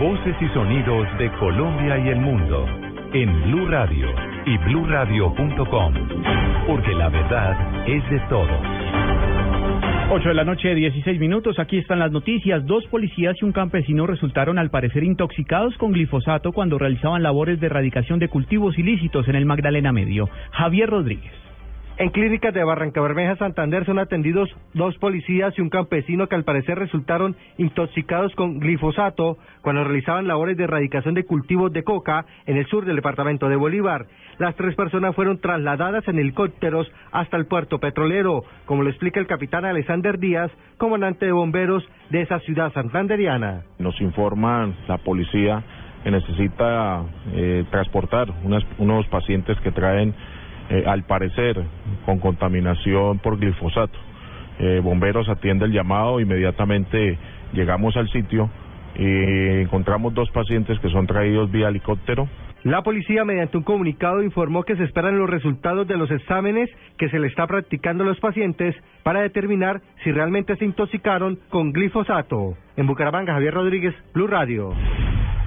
Voces y sonidos de Colombia y el mundo en Blue Radio y bluradio.com, porque la verdad es de todos. 8 de la noche, 16 minutos. Aquí están las noticias. Dos policías y un campesino resultaron al parecer intoxicados con glifosato cuando realizaban labores de erradicación de cultivos ilícitos en el Magdalena Medio. Javier Rodríguez. En clínicas de Barranca Bermeja, Santander, son atendidos dos policías y un campesino que al parecer resultaron intoxicados con glifosato cuando realizaban labores de erradicación de cultivos de coca en el sur del departamento de Bolívar. Las tres personas fueron trasladadas en helicópteros hasta el puerto petrolero, como lo explica el capitán Alexander Díaz, comandante de bomberos de esa ciudad santanderiana. Nos informan la policía que necesita eh, transportar unos pacientes que traen eh, al parecer con contaminación por glifosato. Eh, bomberos atiende el llamado, inmediatamente llegamos al sitio y encontramos dos pacientes que son traídos vía helicóptero. La policía, mediante un comunicado, informó que se esperan los resultados de los exámenes que se le está practicando a los pacientes para determinar si realmente se intoxicaron con glifosato. En Bucaramanga, Javier Rodríguez, Blue Radio.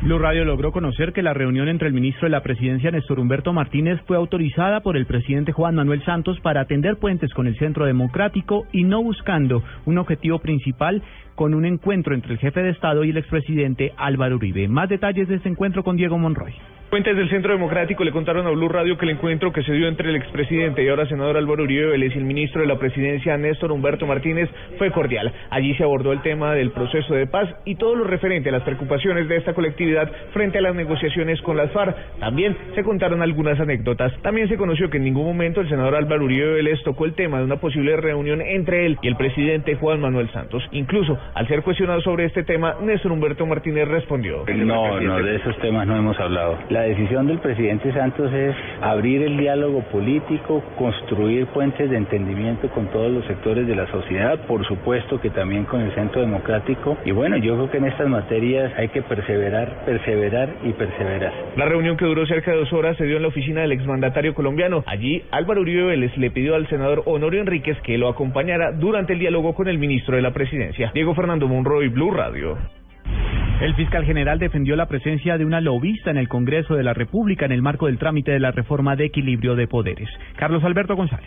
Blue Radio logró conocer que la reunión entre el ministro de la Presidencia, Néstor Humberto Martínez, fue autorizada por el presidente Juan Manuel Santos para atender puentes con el Centro Democrático y no buscando un objetivo principal con un encuentro entre el jefe de Estado y el expresidente Álvaro Uribe. Más detalles de este encuentro con Diego Monroy. Fuentes del Centro Democrático le contaron a Blue Radio que el encuentro que se dio entre el expresidente y ahora senador Álvaro Uribe Vélez y el ministro de la Presidencia Néstor Humberto Martínez fue cordial. Allí se abordó el tema del proceso de paz y todo lo referente a las preocupaciones de esta colectividad frente a las negociaciones con las FARC. También se contaron algunas anécdotas. También se conoció que en ningún momento el senador Álvaro Uribe Vélez tocó el tema de una posible reunión entre él y el presidente Juan Manuel Santos. Incluso, al ser cuestionado sobre este tema, Néstor Humberto Martínez respondió. No, no, de esos temas no hemos hablado. La decisión del presidente Santos es abrir el diálogo político, construir puentes de entendimiento con todos los sectores de la sociedad, por supuesto que también con el Centro Democrático. Y bueno, yo creo que en estas materias hay que perseverar, perseverar y perseverar. La reunión que duró cerca de dos horas se dio en la oficina del exmandatario colombiano. Allí, Álvaro Uribe Vélez le pidió al senador Honorio Enríquez que lo acompañara durante el diálogo con el ministro de la Presidencia, Diego Fernando Monroy, Blue Radio. El fiscal general defendió la presencia de una lobista en el Congreso de la República en el marco del trámite de la reforma de equilibrio de poderes. Carlos Alberto González.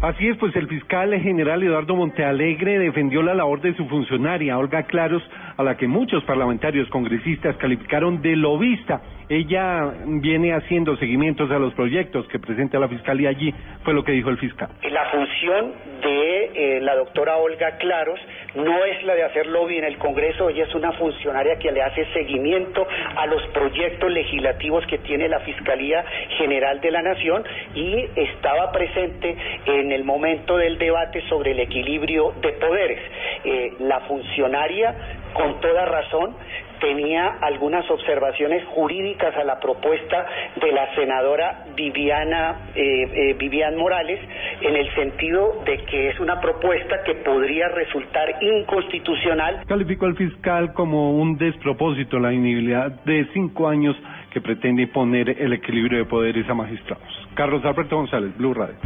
Así es, pues el fiscal general Eduardo Montealegre defendió la labor de su funcionaria, Olga Claros, a la que muchos parlamentarios congresistas calificaron de lobista. Ella viene haciendo seguimientos a los proyectos que presenta la fiscalía allí, fue lo que dijo el fiscal. La función de eh, la doctora Olga Claros no es la de hacer lobby en el Congreso, ella es una funcionaria que le hace seguimiento a los proyectos legislativos que tiene la Fiscalía General de la Nación y estaba presente en el momento del debate sobre el equilibrio de poderes. Eh, la funcionaria, con toda razón, tenía algunas observaciones jurídicas a la propuesta de la senadora Viviana eh, eh, Vivian Morales en el sentido de que es una propuesta que podría resultar inconstitucional. Calificó al fiscal como un despropósito la inhibilidad de cinco años que pretende imponer el equilibrio de poderes a magistrados. Carlos Alberto González, Blue Radio.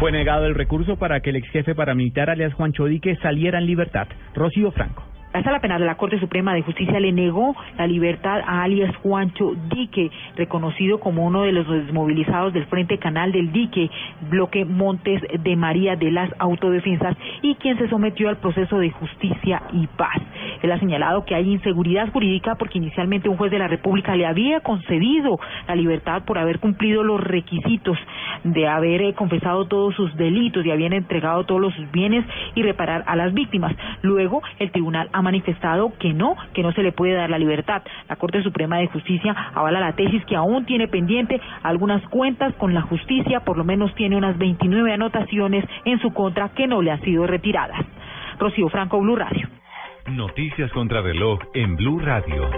Fue negado el recurso para que el ex jefe paramilitar alias Juan Chodique saliera en libertad. Rocío Franco. La Sala Penal de la Corte Suprema de Justicia le negó la libertad a alias Juancho Dique, reconocido como uno de los desmovilizados del Frente Canal del Dique, bloque Montes de María de las Autodefensas, y quien se sometió al proceso de justicia y paz. Él ha señalado que hay inseguridad jurídica porque inicialmente un juez de la República le había concedido la libertad por haber cumplido los requisitos de haber eh, confesado todos sus delitos y habían entregado todos sus bienes y reparar a las víctimas. Luego, el tribunal ha manifestado que no, que no se le puede dar la libertad. La Corte Suprema de Justicia avala la tesis que aún tiene pendiente algunas cuentas con la justicia, por lo menos tiene unas 29 anotaciones en su contra que no le han sido retiradas. Rocío Franco, Blue Radio. Noticias contra reloj en Blue Radio.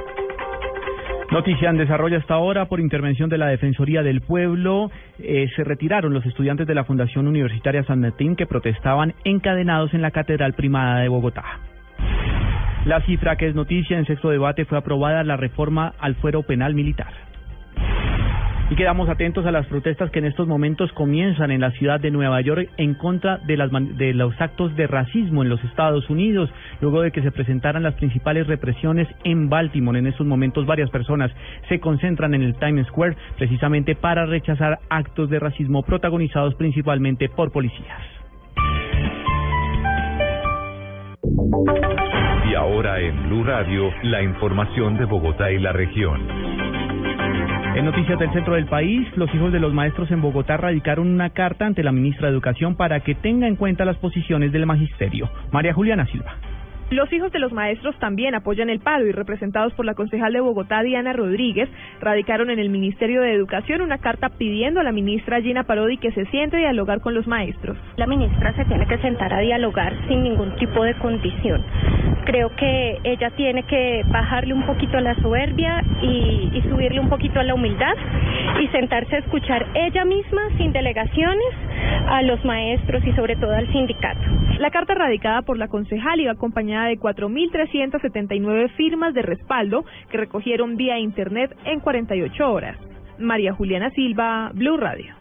Noticia en desarrollo hasta ahora por intervención de la Defensoría del Pueblo. Eh, se retiraron los estudiantes de la Fundación Universitaria San Martín que protestaban encadenados en la Catedral Primada de Bogotá. La cifra que es noticia en sexto debate fue aprobada la reforma al fuero penal militar. Y quedamos atentos a las protestas que en estos momentos comienzan en la ciudad de Nueva York en contra de, de los actos de racismo en los Estados Unidos, luego de que se presentaran las principales represiones en Baltimore. En estos momentos varias personas se concentran en el Times Square precisamente para rechazar actos de racismo protagonizados principalmente por policías. Y ahora en Blue Radio, la información de Bogotá y la región. En noticias del centro del país, los hijos de los maestros en Bogotá radicaron una carta ante la ministra de Educación para que tenga en cuenta las posiciones del magisterio. María Juliana Silva. Los hijos de los maestros también apoyan el paro y representados por la concejal de Bogotá, Diana Rodríguez, radicaron en el Ministerio de Educación una carta pidiendo a la ministra Gina Parodi que se siente a dialogar con los maestros. La ministra se tiene que sentar a dialogar sin ningún tipo de condición. Creo que ella tiene que bajarle un poquito a la soberbia y, y subirle un poquito a la humildad y sentarse a escuchar ella misma, sin delegaciones, a los maestros y sobre todo al sindicato. La carta radicada por la concejal iba acompañada de 4.379 firmas de respaldo que recogieron vía Internet en 48 horas. María Juliana Silva, Blue Radio.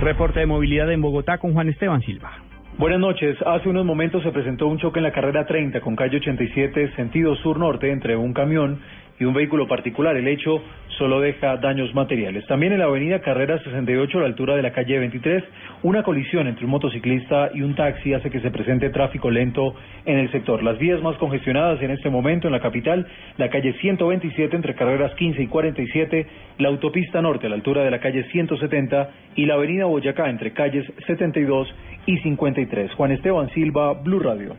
Reporte de movilidad en Bogotá con Juan Esteban Silva. Buenas noches. Hace unos momentos se presentó un choque en la carrera 30 con calle 87 sentido sur-norte entre un camión y un vehículo particular. El hecho solo deja daños materiales. También en la avenida Carrera 68, a la altura de la calle 23, una colisión entre un motociclista y un taxi hace que se presente tráfico lento en el sector. Las vías más congestionadas en este momento en la capital, la calle 127 entre carreras 15 y 47, la autopista norte a la altura de la calle 170 y la avenida Boyacá entre calles 72 y 53. Juan Esteban Silva, Blue Radio.